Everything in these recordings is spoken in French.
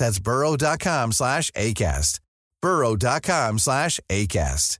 That's burrow.com slash ACAST. burrow.com slash ACAST.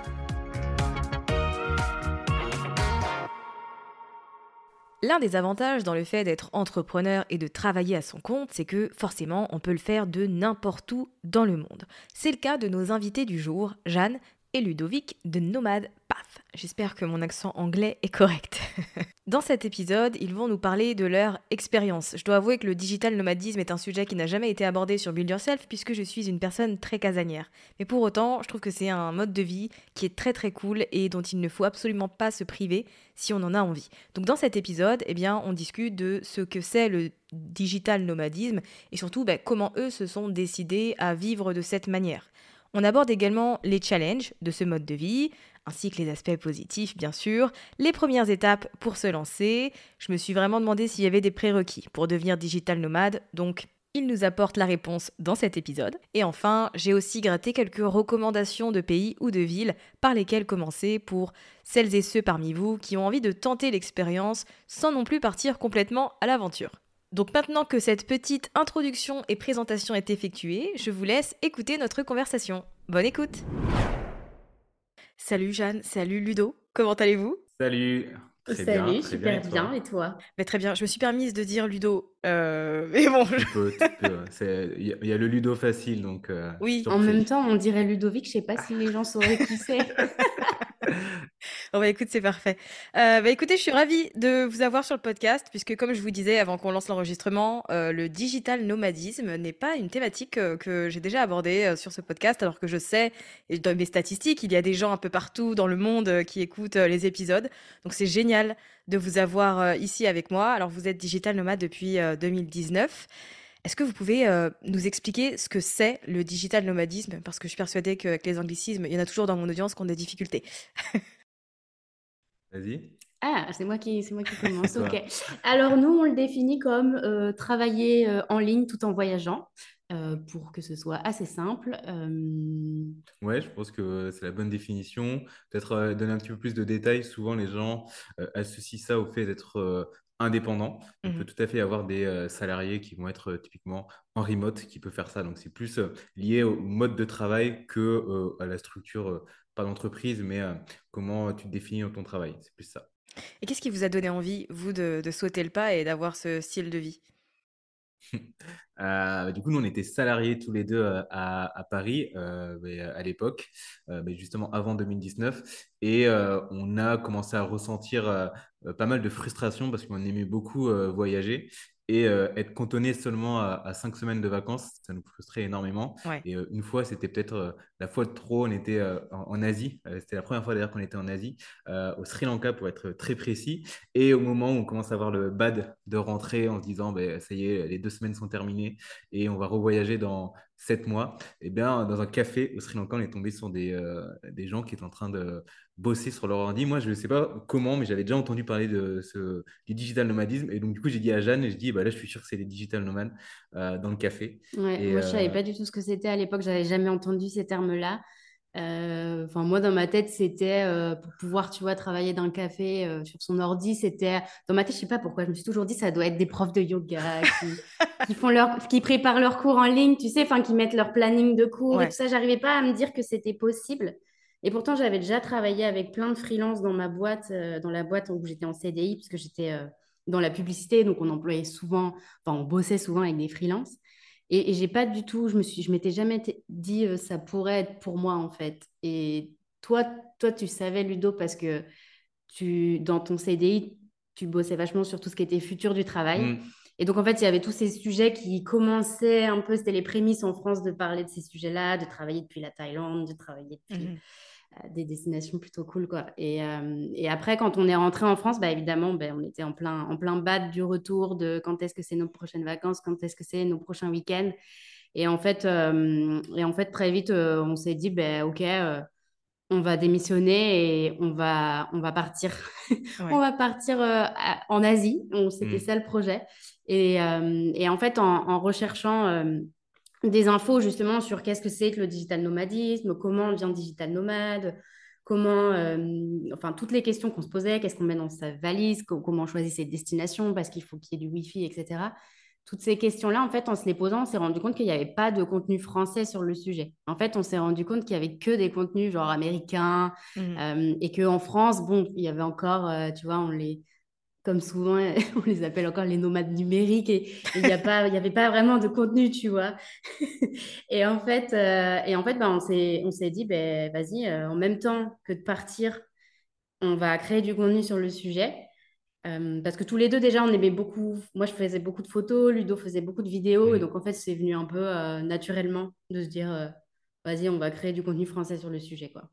L'un des avantages dans le fait d'être entrepreneur et de travailler à son compte, c'est que forcément on peut le faire de n'importe où dans le monde. C'est le cas de nos invités du jour, Jeanne et Ludovic de Nomade Path. J'espère que mon accent anglais est correct. Dans cet épisode, ils vont nous parler de leur expérience. Je dois avouer que le digital nomadisme est un sujet qui n'a jamais été abordé sur Build Yourself puisque je suis une personne très casanière. Mais pour autant, je trouve que c'est un mode de vie qui est très très cool et dont il ne faut absolument pas se priver si on en a envie. Donc dans cet épisode, eh bien, on discute de ce que c'est le digital nomadisme et surtout bah, comment eux se sont décidés à vivre de cette manière. On aborde également les challenges de ce mode de vie, ainsi que les aspects positifs, bien sûr, les premières étapes pour se lancer. Je me suis vraiment demandé s'il y avait des prérequis pour devenir digital nomade, donc il nous apporte la réponse dans cet épisode. Et enfin, j'ai aussi gratté quelques recommandations de pays ou de villes par lesquelles commencer pour celles et ceux parmi vous qui ont envie de tenter l'expérience sans non plus partir complètement à l'aventure. Donc maintenant que cette petite introduction et présentation est effectuée, je vous laisse écouter notre conversation. Bonne écoute Salut Jeanne, salut Ludo, comment allez-vous? Salut Très Salut, bien, très super bien, et bien, toi et toi? Mais Très bien, je me suis permise de dire Ludo, euh, mais bon, je- Il y, a- il y a le ludo facile, donc euh, Oui. En même temps, on dirait Ludovic, je sais pas si les gens sauraient qui c'est. Bon bah écoute, c'est parfait. Euh, bah écoutez, je suis ravie de vous avoir sur le podcast, puisque comme je vous disais avant qu'on lance l'enregistrement, euh, le digital nomadisme n'est pas une thématique euh, que j'ai déjà abordée sur ce podcast, alors que je sais, et dans mes statistiques, il y a des gens un peu partout dans le monde qui écoutent les épisodes. Donc c'est génial de vous avoir ici avec moi. Alors vous êtes digital nomade depuis euh, 2019. Est-ce que vous pouvez nous expliquer ce que c'est le digital nomadisme? Parce que je suis persuadée qu'avec les anglicismes, il y en a toujours dans mon audience qui ont des difficultés. Vas-y. Ah, c'est moi qui, c'est moi qui commence. Ok. Alors nous, on le définit comme euh, travailler euh, en ligne tout en voyageant, euh, pour que ce soit assez simple. Ouais, je pense que c'est la bonne définition. Peut-être donner un petit peu plus de détails. Souvent, les gens associent ça au fait d'être indépendant. On Mhm. peut tout à fait avoir des euh, salariés qui vont être euh, typiquement en remote, qui peuvent faire ça. Donc, c'est plus euh, lié au mode de travail que à la structure, pas d'entreprise, mais euh, comment tu te définis dans ton travail. C'est plus ça. Et qu'est-ce qui vous a donné envie, vous, de, de sauter le pas et d'avoir ce style de vie? Euh, du coup, nous, on était salariés tous les deux euh, à, à Paris euh, à l'époque, euh, mais justement avant 2019. Et on a commencé à ressentir pas mal de frustration parce qu'on aimait beaucoup voyager. Et être cantonné seulement à, cinq semaines de vacances, ça nous frustrait énormément. Et une fois, c'était peut-être la fois de trop, on était en, Asie, c'était la première fois d'ailleurs qu'on était en Asie, au Sri Lanka pour être très précis, et au moment où on commence à avoir le bad de rentrer en se disant, ben, ça y est, les deux semaines sont terminées et on va revoyager dans sept mois, eh bien, dans un café au Sri Lanka, on est tombé sur des, euh, des gens qui étaient en train de bosser sur leur ordi. Moi, je ne sais pas comment, mais j'avais déjà entendu parler de ce, du digital nomadisme. Et donc, du coup, j'ai dit à Jeanne, et je dis, bah, là, je suis sûr que c'est les digital nomades euh, dans le café. Ouais, moi, je ne savais euh, pas du tout ce que c'était à l'époque. Je n'avais jamais entendu ces termes-là. Euh, enfin, moi, dans ma tête, c'était euh, pour pouvoir, tu vois, travailler dans un café euh, sur son ordi. C'était dans ma tête, je sais pas pourquoi. Je me suis toujours dit, ça doit être des profs de yoga qui, font leur, qui préparent leurs cours en ligne, tu sais, enfin, qui mettent leur planning de cours et tout ça. J'arrivais pas à me dire que c'était possible. Et pourtant, j'avais déjà travaillé avec plein de freelances dans ma boîte, dans la boîte où j'étais en CDI, puisque j'étais dans la publicité, donc on employait souvent, enfin, on bossait souvent avec des freelances. Et, j'ai pas du tout, je me suis, je m'étais jamais dit euh, ça pourrait être pour moi en fait. Et toi, toi, tu savais Ludo parce que tu, dans ton CDI, tu bossais vachement sur tout ce qui était futur du travail. Mm. Et donc en fait, il y avait tous ces sujets qui commençaient un peu, c'était les prémices en France de parler de ces sujets-là, de travailler depuis la Thaïlande, de travailler depuis. Mm-hmm des destinations plutôt cool quoi. Et, euh, et, après quand on est rentré en France, bah évidemment, ben, on était en plein en plein bas du retour de quand est-ce que c'est nos prochaines vacances, quand est-ce que c'est nos prochains week-ends. Et en fait, euh, et en fait très vite, euh, on s'est dit ben ok, on va démissionner et on va on va partir, on va partir en Asie. C'était mmh. ça le projet. Et, et en fait, en, en recherchant des infos justement sur qu'est-ce que c'est que le digital nomadisme, comment on devient digital nomade, comment, euh, enfin toutes les questions qu'on se posait, qu'est-ce qu'on met dans sa valise, comment on choisit ses destinations parce qu'il faut qu'il y ait du Wi-Fi, etc. Toutes ces questions-là, en fait, en se les posant, on s'est rendu compte qu'il n'y avait pas de contenu français sur le sujet. En fait, on s'est rendu compte qu'il n'y avait que des contenus genre américains mmh. euh, et qu'en France, bon, il y avait encore, euh, tu vois, on les, comme souvent, on les appelle encore les nomades numériques et il n'y avait pas vraiment de contenu, tu vois. et en fait, euh, et en fait bah, on s'est dit, ben vas-y, euh, en même temps que de partir, on va créer du contenu sur le sujet. Euh, parce que tous les deux, déjà, on aimait beaucoup. Moi, je faisais beaucoup de photos, Ludo faisait beaucoup de vidéos. Et donc, en fait, c'est venu un peu naturellement de se dire, vas-y, on va créer du contenu français sur le sujet. quoi.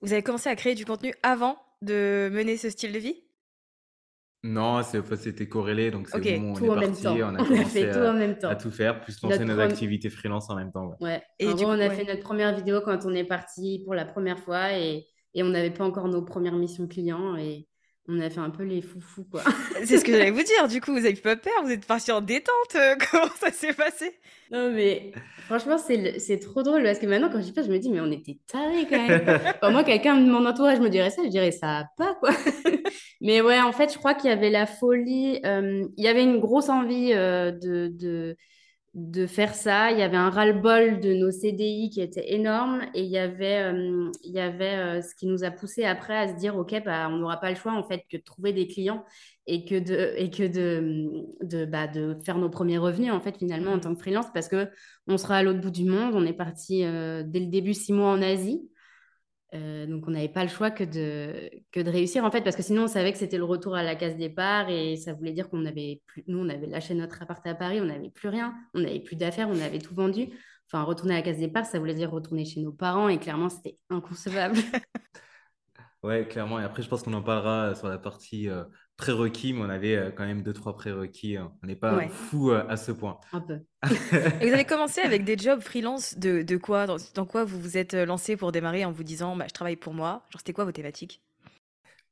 Vous avez commencé à créer du contenu avant de mener ce style de vie? Non, c'était corrélé, donc c'est bon, on est parti, on a commencé fait tout à, en même temps. à tout faire, plus lancer nos activités freelance en même temps. Ouais. Et du coup, on a fait notre première vidéo quand on est parti pour la première fois et, et on n'avait pas encore nos premières missions clients et on a fait un peu les foufous, quoi. c'est ce que j'allais vous dire, du coup, vous avez pas peur, vous êtes parti en détente, euh, comment ça s'est passé? Non, mais franchement, c'est trop drôle parce que maintenant, quand j'y pense, je me dis, mais on était tarés quand même. moi, quelqu'un de mon entourage me dirait ça, je dirais, ça a pas, quoi. Mais ouais, en fait, je crois qu'il y avait la folie, euh, il y avait une grosse envie euh, de, de, de, faire ça. Il y avait un ras-le-bol de nos CDI qui était énorme et il y avait, euh, il y avait ce qui nous a poussé après à se dire, OK, bah, on n'aura pas le choix en fait que de trouver des clients et que de, et que de, de, bah, de faire nos premiers revenus en fait finalement en tant que freelance parce que on sera à l'autre bout du monde. On est parti dès le début six mois en Asie. Euh, donc, on n'avait pas le choix que de, que de réussir, en fait, parce que sinon, on savait que c'était le retour à la case départ et ça voulait dire qu'on avait plus, nous, on avait lâché notre appart à Paris, on n'avait plus rien, on n'avait plus d'affaires, on avait tout vendu. Enfin, retourner à la case départ, ça voulait dire retourner chez nos parents et clairement, c'était inconcevable. ouais, clairement. Et après, je pense qu'on en parlera sur la partie euh, prérequis, mais on avait euh, quand même deux, trois prérequis. Hein. On n'est pas fou euh, à ce point. Un peu. Et vous avez commencé avec des jobs freelance de, de quoi? Dans, dans, quoi vous vous êtes euh, lancé pour démarrer en vous disant bah, je travaille pour moi? Genre, c'était quoi vos thématiques?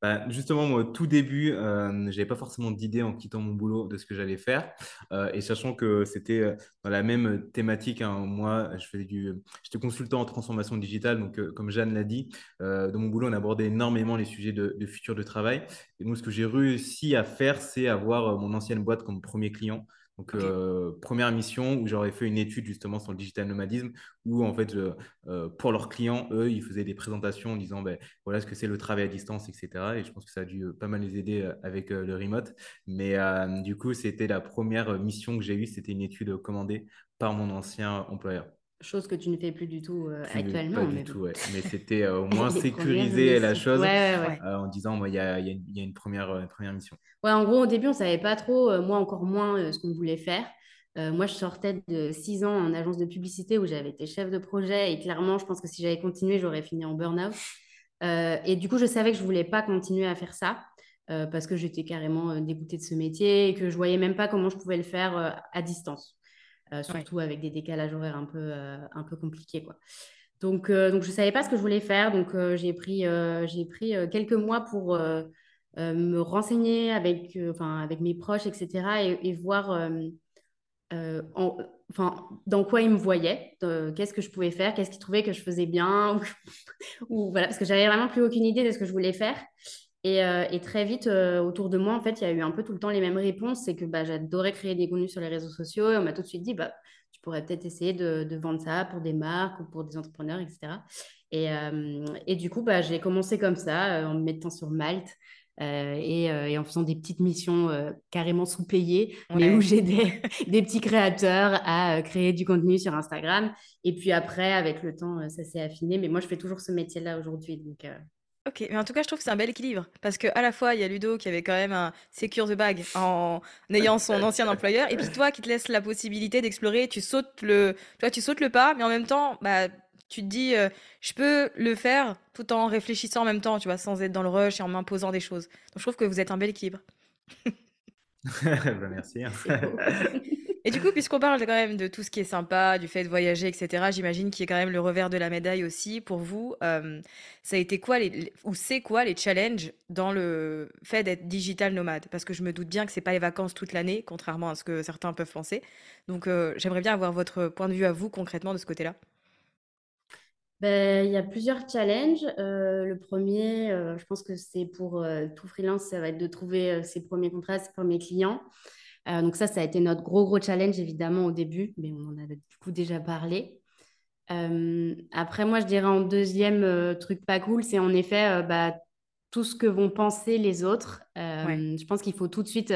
Bah, justement, moi, tout début, euh, je n'avais pas forcément d'idée en quittant mon boulot de ce que j'allais faire. Euh, et sachant que c'était euh, dans la même thématique, hein, moi, j'étais consultant en transformation digitale. Donc, comme Jeanne l'a dit, dans mon boulot, on abordait énormément les sujets de, de futur de travail. Et donc, ce que j'ai réussi à faire, c'est avoir mon ancienne boîte comme premier client. Donc, euh, première mission où j'aurais fait une étude justement sur le digital nomadisme, où en fait, euh, pour leurs clients, eux, ils faisaient des présentations en disant ben, voilà ce que c'est le travail à distance, etc. Et je pense que ça a dû euh, pas mal les aider avec le remote. Mais du coup, c'était la première mission que j'ai eue, c'était une étude commandée par mon ancien employeur. Chose que tu ne fais plus du tout euh, actuellement. pas du mais tout, bon. ouais. Mais c'était euh, au moins sécuriser la chose Ouais, ouais, ouais. euh, en disant, il y a, y une, il y a une première, une première mission. Ouais, en gros, au début, on savait pas trop, euh, moi encore moins, euh, ce qu'on voulait faire. Moi, je sortais de six ans en agence de publicité où j'avais été chef de projet et clairement, je pense que si j'avais continué, j'aurais fini en burn-out. Et du coup, je savais que je voulais pas continuer à faire ça parce que j'étais carrément dégoûtée de ce métier et que je voyais même pas comment je pouvais le faire à distance, Euh, surtout avec des décalages horaires un peu, euh, un peu compliqués, quoi. Donc, euh, donc je savais pas ce que je voulais faire. Donc, j'ai pris, j'ai pris quelques mois pour me renseigner avec, enfin, avec mes proches, etc. et, et voir en- enfin, dans quoi ils me voyaient, qu'est-ce que je pouvais faire, qu'est-ce qu'ils trouvaient que je faisais bien, ou, ou voilà, parce que j'avais vraiment plus aucune idée de ce que je voulais faire. Et, euh, et très vite, euh, autour de moi, en fait, il y a eu un peu tout le temps les mêmes réponses. C'est que bah, j'adorais créer des contenus sur les réseaux sociaux et on m'a tout de suite dit, bah, tu pourrais peut-être essayer de, de vendre ça pour des marques ou pour des entrepreneurs, etc. Et, euh, et du coup, bah, j'ai commencé comme ça, en me mettant sur Malte et, et en faisant des petites missions carrément sous-payées, mais où j'aidais des petits créateurs à créer du contenu sur Instagram. Et puis après, avec le temps, ça s'est affiné. Mais moi, je fais toujours ce métier-là aujourd'hui. Donc, Ok, mais en tout cas, je trouve que c'est un bel équilibre. Parce que à la fois, il y a Ludo qui avait quand même un secure the bag en ayant son ancien employeur, et puis toi qui te laisse la possibilité d'explorer, tu sautes le, tu vois, tu sautes le pas, mais en même temps, bah, tu te dis, euh, je peux le faire tout en réfléchissant en même temps, tu vois, sans être dans le rush et en m'imposant des choses. Donc je trouve que vous êtes un bel équilibre. Bah, merci. Et du coup, puisqu'on parle quand même de tout ce qui est sympa, du fait de voyager, etc., j'imagine qu'il y a quand même le revers de la médaille aussi. Pour vous, euh, ça a été quoi ou c'est quoi les challenges dans le fait d'être digital nomade? Parce que je me doute bien que c'est pas les vacances toute l'année, contrairement à ce que certains peuvent penser. Donc, euh, j'aimerais bien avoir votre point de vue à vous concrètement de ce côté-là. Ben, il y a plusieurs challenges. Euh, le premier, euh, je pense que c'est pour tout freelance, ça va être de trouver ses premiers contrats, ses premiers clients. Euh, donc ça, ça a été notre gros, gros challenge, évidemment, au début, mais on en a du coup déjà parlé. Euh, après, moi, je dirais en deuxième euh, truc pas cool, c'est en effet bah, tout ce que vont penser les autres. Ouais. Je pense qu'il faut tout de suite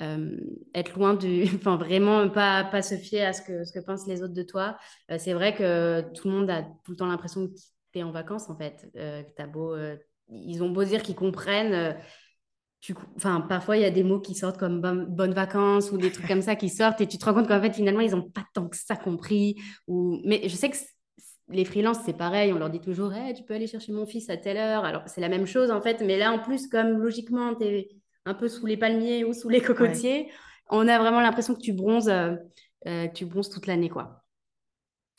être loin du... Enfin, vraiment pas, pas se fier à ce que, ce que pensent les autres de toi. C'est vrai que tout le monde a tout le temps l'impression que tu es en vacances, en fait. Que t'as beau... ils ont beau dire qu'ils comprennent. Tu, enfin, parfois, il y a des mots qui sortent comme bonne, bonnes vacances ou des trucs comme ça qui sortent et tu te rends compte qu'en fait, finalement, ils n'ont pas tant que ça compris. Ou... Mais je sais que les freelances, c'est pareil. On leur dit toujours, Eh, tu peux aller chercher mon fils à telle heure. Alors, c'est la même chose, en fait. Mais là, en plus, comme logiquement, tu es un peu sous les palmiers ou sous les cocotiers, on a vraiment l'impression que tu bronzes, euh, euh, tu bronzes toute l'année, quoi.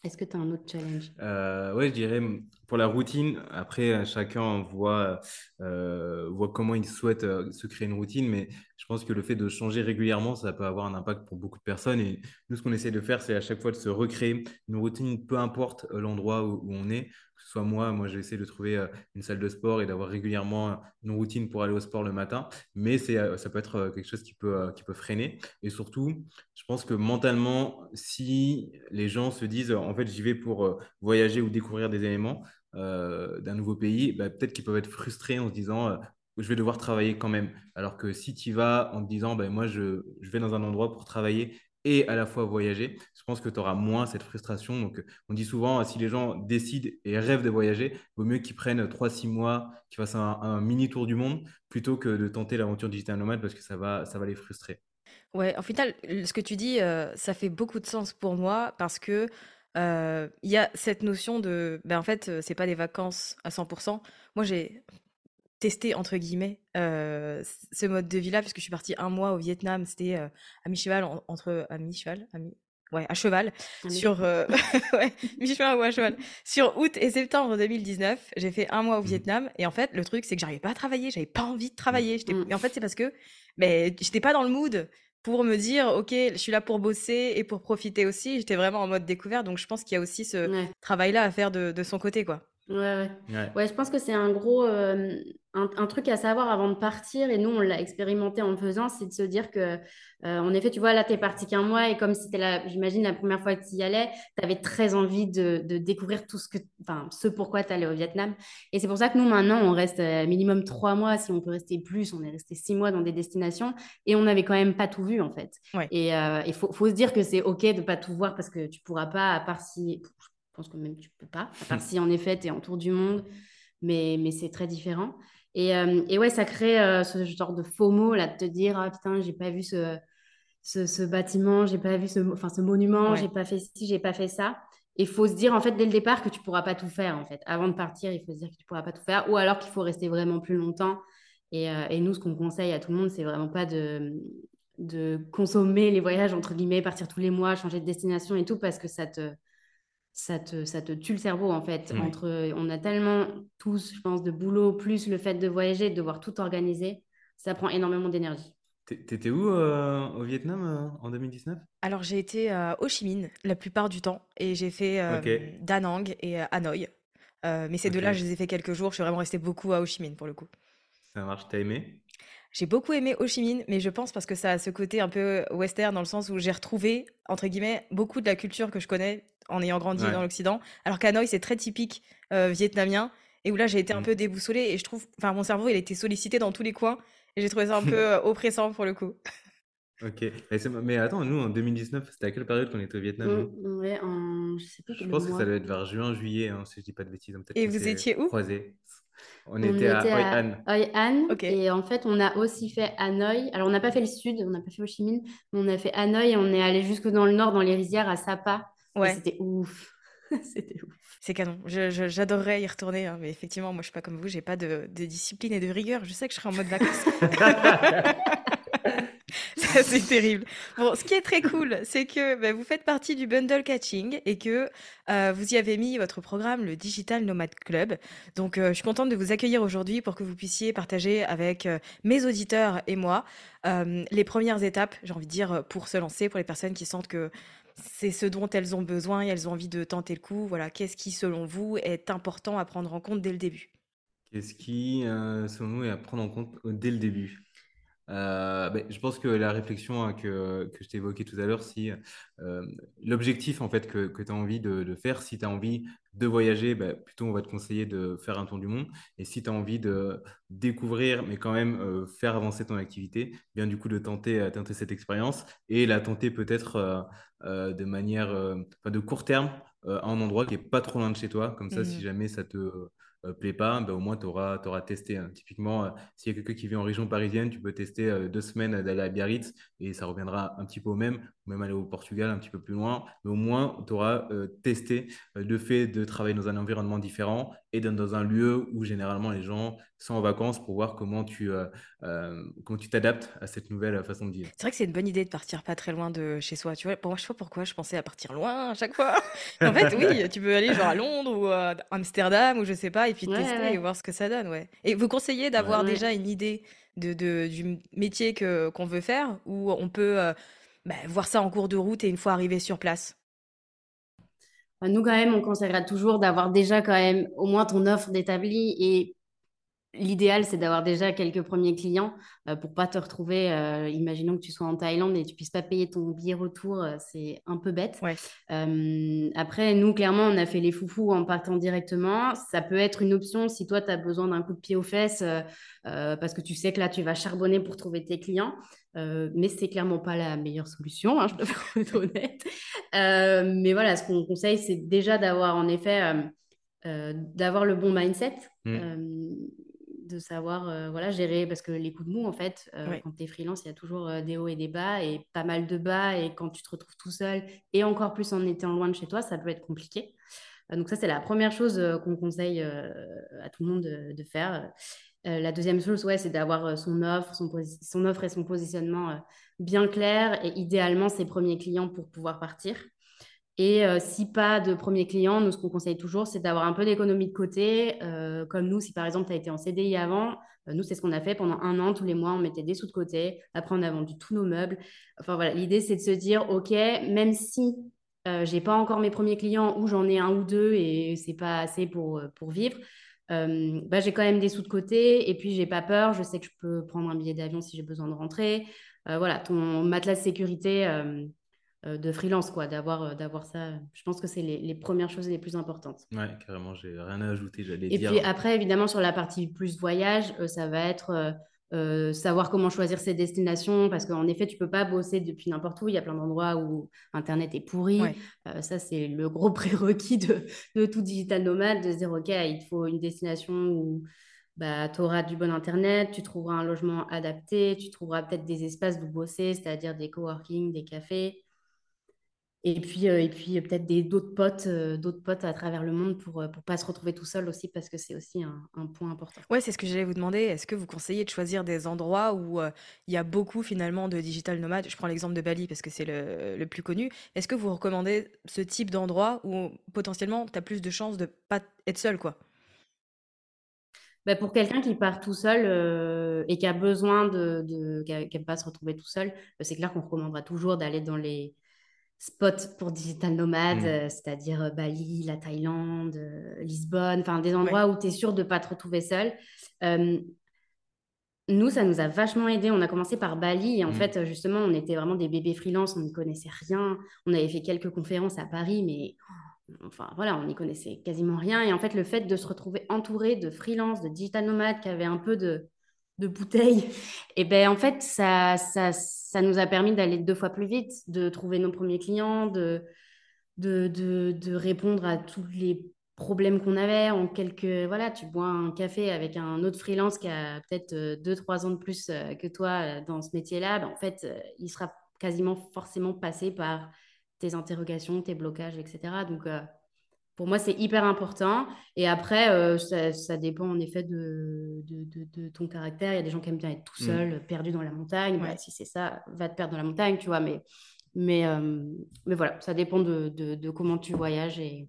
Est-ce que tu as un autre challenge? Euh, ouais, je dirais pour la routine. Après, euh, chacun voit, euh, voit comment il souhaite euh, se créer une routine, mais je pense que le fait de changer régulièrement, ça peut avoir un impact pour beaucoup de personnes. Et nous, ce qu'on essaie de faire, c'est à chaque fois de se recréer une routine, peu importe l'endroit où on est. Ce soit moi, moi, j'essaie de trouver euh, une salle de sport et d'avoir régulièrement euh, une routine pour aller au sport le matin. Mais euh, ça peut être quelque chose qui peut, freiner. Et surtout, je pense que mentalement, si les gens se disent, en fait, j'y vais pour voyager ou découvrir des éléments d'un nouveau pays, bah, peut-être qu'ils peuvent être frustrés en se disant, je vais devoir travailler quand même. Alors que si tu y vas en te disant, bah, moi, je, je vais dans un endroit pour travailler et à la fois voyager, je pense que tu auras moins cette frustration. Donc, on dit souvent, si les gens décident et rêvent de voyager, il vaut mieux qu'ils prennent 3-6 mois, qu'ils fassent un, mini tour du monde, plutôt que de tenter l'aventure digital nomade parce que ça va, ça va les frustrer. Ouais, en final, ce que tu dis, euh, ça fait beaucoup de sens pour moi parce que euh, il y a cette notion de, ben en fait, euh, c'est pas des vacances à 100%. Moi, j'ai testé entre guillemets euh, ce mode de vie-là puisque je suis partie un mois au Vietnam. C'était euh, à mi-cheval en- entre à mi-cheval, à mi, ouais, à cheval sur euh, ouais, mi-cheval ou à cheval sur août et septembre 2019. J'ai fait un mois au Mhm. Vietnam et en fait, le truc c'est que j'arrivais pas à travailler, j'avais pas envie de travailler. J'étais- Mm. Et en fait, c'est parce que mais j'étais pas dans le mood pour me dire, ok, je suis là pour bosser et pour profiter aussi. J'étais vraiment en mode découverte, donc je pense qu'il y a aussi ce Ouais. travail-là à faire de, de son côté, quoi. Ouais, ouais. Ouais, je pense que c'est un gros euh, un, truc à savoir avant de partir, et nous on l'a expérimenté en le faisant, c'est de se dire que, euh, en effet, tu vois, là, tu es parti qu'un mois, et comme c'était, la, j'imagine, la première fois que tu y allais, tu avais très envie de, de, découvrir tout ce que, enfin, ce pourquoi tu allais au Vietnam. Et c'est pour ça que nous, maintenant, on reste euh, minimum trois mois, si on peut rester plus, on est resté six mois dans des destinations, et on n'avait quand même pas tout vu, en fait. Et il faut, faut, se dire que c'est OK de pas tout voir parce que tu pourras pas, à part si pense que même tu peux pas, à part si en effet tu es en tour du monde, mais, mais c'est très différent. Et, euh, et, ouais, ça crée euh, ce genre de faux mots là, de te dire ah putain, j'ai pas vu ce, ce, ce bâtiment, j'ai pas vu ce, enfin, ce monument, j'ai pas fait ci, j'ai pas fait ça. Il faut se dire en fait dès le départ que tu pourras pas tout faire en fait. Avant de partir, il faut se dire que tu pourras pas tout faire, ou alors qu'il faut rester vraiment plus longtemps. Et, euh, et nous, ce qu'on conseille à tout le monde, c'est vraiment pas de, de consommer les voyages entre guillemets, partir tous les mois, changer de destination et tout, parce que ça te ça te, ça te tue le cerveau en fait. Entre, on a tellement tous, je pense, de boulot, plus le fait de voyager, de devoir tout organiser, ça prend énormément d'énergie. T'étais où euh, au Vietnam euh, en 2019 Alors j'ai été à Ho Chi Minh la plupart du temps et j'ai fait euh, Da Nang et Hanoï. mais ces deux-là, je les ai fait quelques jours. Je suis vraiment restée beaucoup à Ho Chi Minh pour le coup. Ça marche, t'as aimé? J'ai beaucoup aimé Ho Chi Minh, mais je pense parce que ça a ce côté un peu western dans le sens où j'ai retrouvé, entre guillemets, beaucoup de la culture que je connais en ayant grandi dans l'Occident. Alors qu'Hanoï, c'est très typique euh, vietnamien. Et où là, j'ai été un mmh. peu déboussolée. Et je trouve, enfin, mon cerveau, il a été sollicité dans tous les coins. Et j'ai trouvé ça un peu euh, oppressant pour le coup. Ok. Mais, attends, nous, en 2019, c'était à quelle période qu'on était au Vietnam mmh, Ouais, en... je sais pas. Je pense que ça doit être vers juin, juillet, hein, si je dis pas de bêtises. Hein, et vous étiez où? croisés. On, était, à Hoi An. Hoi An. Et en fait, on a aussi fait Hanoï. Alors, on n'a pas fait le sud, on n'a pas fait Ho Chi Minh, mais on a fait Hanoï et on est allé jusque dans le nord, dans les rizières, à Sapa. Ouais. C'était ouf. C'était ouf. C'est canon. J'adorerais y retourner, hein, mais effectivement, moi, je suis pas comme vous, j'ai pas de, de, discipline et de rigueur. Je sais que je serai en mode vacances. c'est terrible. Bon, ce qui est très cool, c'est que bah, vous faites partie du bundle catching et que euh, vous y avez mis votre programme, le Digital Nomad Club. Donc, euh, je suis contente de vous accueillir aujourd'hui pour que vous puissiez partager avec euh, mes auditeurs et moi les premières étapes, j'ai envie de dire, pour se lancer, pour les personnes qui sentent que c'est ce dont elles ont besoin et elles ont envie de tenter le coup. Voilà, qu'est-ce qui, selon vous, est important à prendre en compte dès le début? Qu'est-ce qui, selon nous, est à prendre en compte dès le début? Euh, ben, je pense que la réflexion hein, que, que je t'ai évoquée tout à l'heure, si euh, l'objectif en fait que, que tu as envie de, de faire, si tu as envie de voyager, ben, plutôt on va te conseiller de faire un tour du monde. Et si tu as envie de découvrir, mais quand même euh, faire avancer ton activité, bien du coup de tenter, tenter cette expérience et la tenter peut-être de manière de court terme à un endroit qui n'est pas trop loin de chez toi. Comme ça, si mmh jamais ça te euh, plaît pas, ben, au moins tu auras, auras, testé. Hein. Typiquement, euh, s'il y a quelqu'un qui vit en région parisienne, tu peux tester euh, deux semaines d'aller à Biarritz et ça reviendra un petit peu au même, ou même aller au Portugal un petit peu plus loin. Mais au moins, tu auras testé le fait de travailler dans un environnement différent et dans un lieu où généralement les gens sont en vacances pour voir comment tu comment tu t'adaptes à cette nouvelle façon de vivre. C'est vrai que c'est une bonne idée de partir pas très loin de chez soi. Tu vois, pour moi, je sais pas pourquoi je pensais à partir loin à chaque fois. en fait, oui, tu peux aller genre à Londres ou à Amsterdam ou je sais pas, et puis tester et voir ce que ça donne. Ouais. Et vous conseillez d'avoir déjà une idée de, de, du métier que qu'on veut faire ou on peut bah, voir ça en cours de route et une fois arrivé sur place? Nous, quand même, on conseillera toujours d'avoir déjà quand même au moins ton offre d'établi et L'idéal, c'est d'avoir déjà quelques premiers clients pour euh, pour pas te retrouver. Euh, imaginons que tu sois en Thaïlande et tu puisses pas payer ton billet retour, euh, c'est un peu bête. après, nous, clairement, on a fait les foufous en partant directement. Ça peut être une option si toi, tu as besoin d'un coup de pied aux fesses parce que tu sais que là, tu vas charbonner pour trouver tes clients. mais c'est clairement pas la meilleure solution, hein, je dois être honnête. mais voilà, ce qu'on conseille, c'est déjà d'avoir en effet d'avoir le bon mindset. Mmh de savoir euh, voilà, gérer, parce que les coups de mou, en fait, euh, quand tu es freelance, il y a toujours euh, des hauts et des bas, et pas mal de bas, et quand tu te retrouves tout seul, et encore plus en étant loin de chez toi, ça peut être compliqué. donc ça, c'est la première chose qu'on conseille à tout le monde de, faire. la deuxième chose, ouais, c'est d'avoir son offre, son, son, offre et son positionnement bien clair, et idéalement ses premiers clients pour pouvoir partir. Et euh, si pas de premier client, nous, ce qu'on conseille toujours, c'est d'avoir un peu d'économie de côté. Euh, comme nous, si par exemple, tu as été en CDI avant, euh, nous, c'est ce qu'on a fait pendant un an, tous les mois, on mettait des sous de côté. Après, on a vendu tous nos meubles. Enfin voilà, l'idée, c'est de se dire, OK, même si j'ai pas encore mes premiers clients ou j'en ai un ou deux et c'est pas assez pour, pour vivre, bah, j'ai quand même des sous de côté et puis j'ai pas peur. Je sais que je peux prendre un billet d'avion si j'ai besoin de rentrer. voilà, ton matelas de sécurité de freelance, quoi, d'avoir d'avoir ça. Je pense que c'est les, les, premières choses les plus importantes. Ouais, carrément, j'ai rien à ajouter, j'allais dire. Et puis après, évidemment, sur la partie plus voyage, ça va être euh, savoir comment choisir ses destinations, parce qu'en effet, tu peux pas bosser depuis n'importe où. Il y a plein d'endroits où Internet est pourri. Euh, ça, c'est le gros prérequis de, de, tout digital nomade, de se dire, OK, il te faut une destination où bah, tu auras du bon Internet, tu trouveras un logement adapté, tu trouveras peut-être des espaces où bosser, c'est-à-dire des coworking, des cafés. Et puis, euh, et puis peut-être d'autres potes, euh, d'autres potes à travers le monde pour ne euh, pas se retrouver tout seul aussi, parce que c'est aussi un, un, point important. Ouais, c'est ce que j'allais vous demander. Est-ce que vous conseillez de choisir des endroits où il y a beaucoup finalement de digital nomades? Je prends l'exemple de Bali parce que c'est le, le, plus connu. Est-ce que vous recommandez ce type d'endroit où potentiellement tu as plus de chances de pas être seul quoi? Bah, pour quelqu'un qui part tout seul et qui a besoin de, de qui n'aime pas se retrouver tout seul, c'est clair qu'on recommandera toujours d'aller dans les, spots pour digital nomade, mm. euh, c'est-à-dire euh, Bali, la Thaïlande, euh, Lisbonne, enfin des endroits où tu es sûr de ne pas te retrouver seul. nous, ça nous a vachement aidé. On a commencé par Bali et en mm. fait, justement, on était vraiment des bébés freelance, on n'y connaissait rien. On avait fait quelques conférences à Paris, mais enfin voilà, on n'y connaissait quasiment rien. Et en fait, le fait de se retrouver entouré de freelance, de digital nomades qui avaient un peu de, de bouteilles, et ben en fait, ça, ça, ça nous a permis d'aller deux fois plus vite, de trouver nos premiers clients, de, de, de, répondre à tous les problèmes qu'on avait en quelques... Voilà, tu bois un café avec un autre freelance qui a peut-être euh, deux, trois ans de plus euh, que toi euh, dans ce métier-là, ben, en fait, il sera quasiment forcément passé par tes interrogations, tes blocages, etc. Donc, pour moi, c'est hyper important. Et après, euh, ça, dépend en effet de, de, ton caractère. Il y a des gens qui aiment bien être tout mm. seul, perdu dans la montagne. Bah, si c'est ça, va te perdre dans la montagne, tu vois. Mais, mais, euh, mais voilà, ça dépend de, comment tu voyages. Et...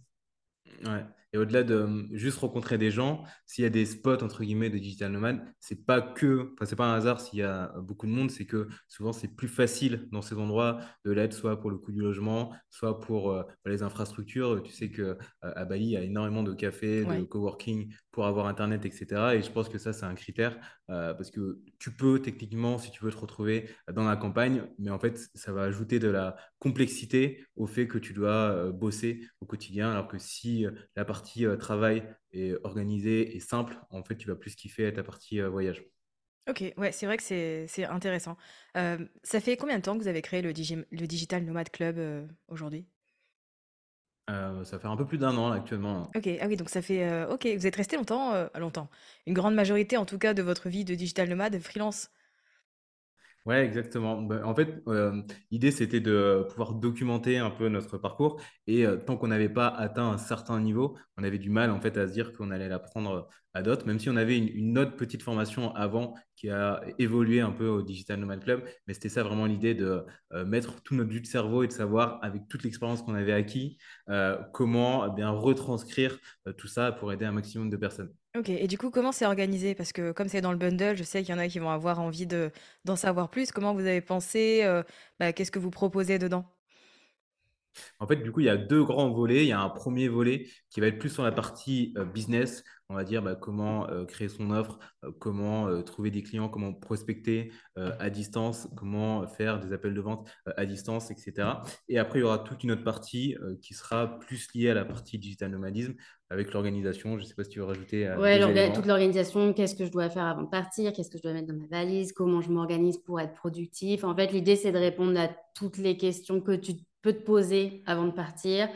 Ouais. Et au-delà de hum, juste rencontrer des gens, s'il y a des spots entre guillemets de digital nomade, c'est pas que, enfin c'est pas un hasard s'il y a beaucoup de monde, c'est que souvent c'est plus facile dans ces endroits de l'aide, soit pour le coût du logement, soit pour euh, les infrastructures. Tu sais que euh, à Bali, il y a énormément de cafés, de coworking pour avoir internet, etc. Et je pense que ça c'est un critère euh, parce que tu peux techniquement, si tu veux te retrouver dans la campagne, mais en fait ça va ajouter de la complexité au fait que tu dois bosser au quotidien, alors que si la partie partie euh, travail est organisée et simple, en fait, tu vas plus kiffer ta partie euh, voyage. Ok, ouais, c'est vrai que c'est intéressant. Euh, ça fait combien de temps que vous avez créé le, le Digital Nomad Club aujourd'hui? Ça fait un peu plus d'un an actuellement. Ok, ah oui, donc ça fait. ok, vous êtes resté longtemps, longtemps. Une grande majorité, en tout cas, de votre vie de digital nomade freelance. Ouais, exactement. Bah, en fait, euh, l'idée, c'était de pouvoir documenter un peu notre parcours. Et euh, tant qu'on n'avait pas atteint un certain niveau, on avait du mal en fait à se dire qu'on allait l'apprendre à d'autres, même si on avait une, autre petite formation avant qui a évolué un peu au Digital Nomad Club. Mais c'était ça vraiment l'idée de euh, mettre tout notre jus de cerveau et de savoir, avec toute l'expérience qu'on avait acquis, comment eh bien retranscrire tout ça pour aider un maximum de personnes. Ok, et du coup, comment c'est organisé? Parce que comme c'est dans le bundle, je sais qu'il y en a qui vont avoir envie de d'en savoir plus. Comment vous avez pensé? Euh, bah, qu'est-ce que vous proposez dedans? En fait, du coup, il y a deux grands volets. Il y a un premier volet qui va être plus sur la partie euh, business, on va dire bah, comment euh, créer son offre, euh, comment euh, trouver des clients, comment prospecter à distance, comment faire des appels de vente à distance, etc. Et après, il y aura toute une autre partie qui sera plus liée à la partie digital nomadisme avec l'organisation. Je ne sais pas si tu veux rajouter. Oui, toute l'organisation, qu'est-ce que je dois faire avant de partir, qu'est-ce que je dois mettre dans ma valise, comment je m'organise pour être productif. En fait, l'idée, c'est de répondre à toutes les questions que tu peux te poser avant de partir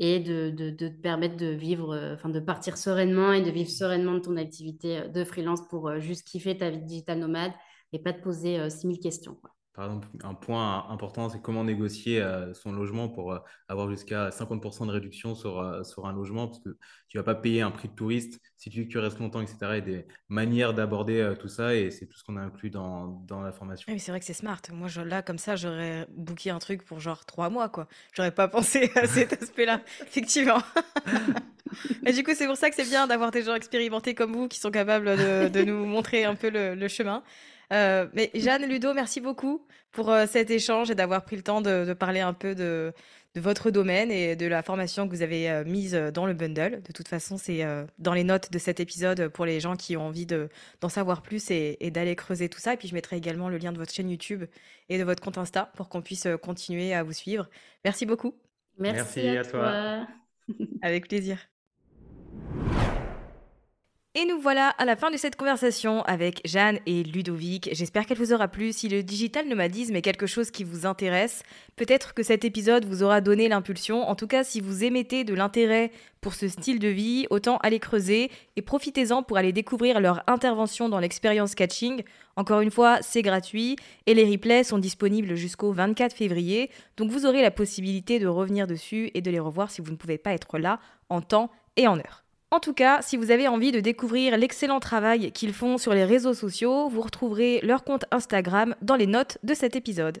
et de, te permettre de vivre, euh, enfin de partir sereinement et de vivre sereinement de ton activité euh, de freelance pour euh, juste kiffer ta vie digital nomade et pas te poser 6000 questions. Par exemple, un point important, c'est comment négocier euh, son logement pour euh, avoir jusqu'à 50% de réduction sur, euh, sur un logement, parce que tu ne vas pas payer un prix de touriste si tu, tu restes longtemps, etc. Et des manières d'aborder tout ça, et c'est tout ce qu'on a inclus dans, dans la formation. Oui, c'est vrai que c'est smart. Moi, je, là, comme ça, j'aurais booké un truc pour genre trois mois, quoi. J'aurais pas pensé à cet aspect-là, effectivement. Et du coup, c'est pour ça que c'est bien d'avoir des gens expérimentés comme vous qui sont capables de, de nous montrer un peu le, le chemin. Euh, mais Jeanne Ludo, merci beaucoup pour euh, cet échange et d'avoir pris le temps de, parler un peu de, de votre domaine et de la formation que vous avez euh, mise dans le bundle. De toute façon, c'est dans les notes de cet épisode pour les gens qui ont envie d'en savoir plus et, d'aller creuser tout ça. Et puis je mettrai également le lien de votre chaîne YouTube et de votre compte Insta pour qu'on puisse continuer à vous suivre. Merci beaucoup. Merci, à, toi. Avec plaisir. Et nous voilà à la fin de cette conversation avec Jeanne et Ludovic. J'espère qu'elle vous aura plu. Si le digital nomadisme est quelque chose qui vous intéresse, peut-être que cet épisode vous aura donné l'impulsion. En tout cas, si vous émettez de l'intérêt pour ce style de vie, autant aller creuser et profitez-en pour aller découvrir leur intervention dans l'expérience catching. Encore une fois, c'est gratuit et les replays sont disponibles jusqu'au 24 février. Donc vous aurez la possibilité de revenir dessus et de les revoir si vous ne pouvez pas être là en temps et en heure. En tout cas, si vous avez envie de découvrir l'excellent travail qu'ils font sur les réseaux sociaux, vous retrouverez leur compte Instagram dans les notes de cet épisode.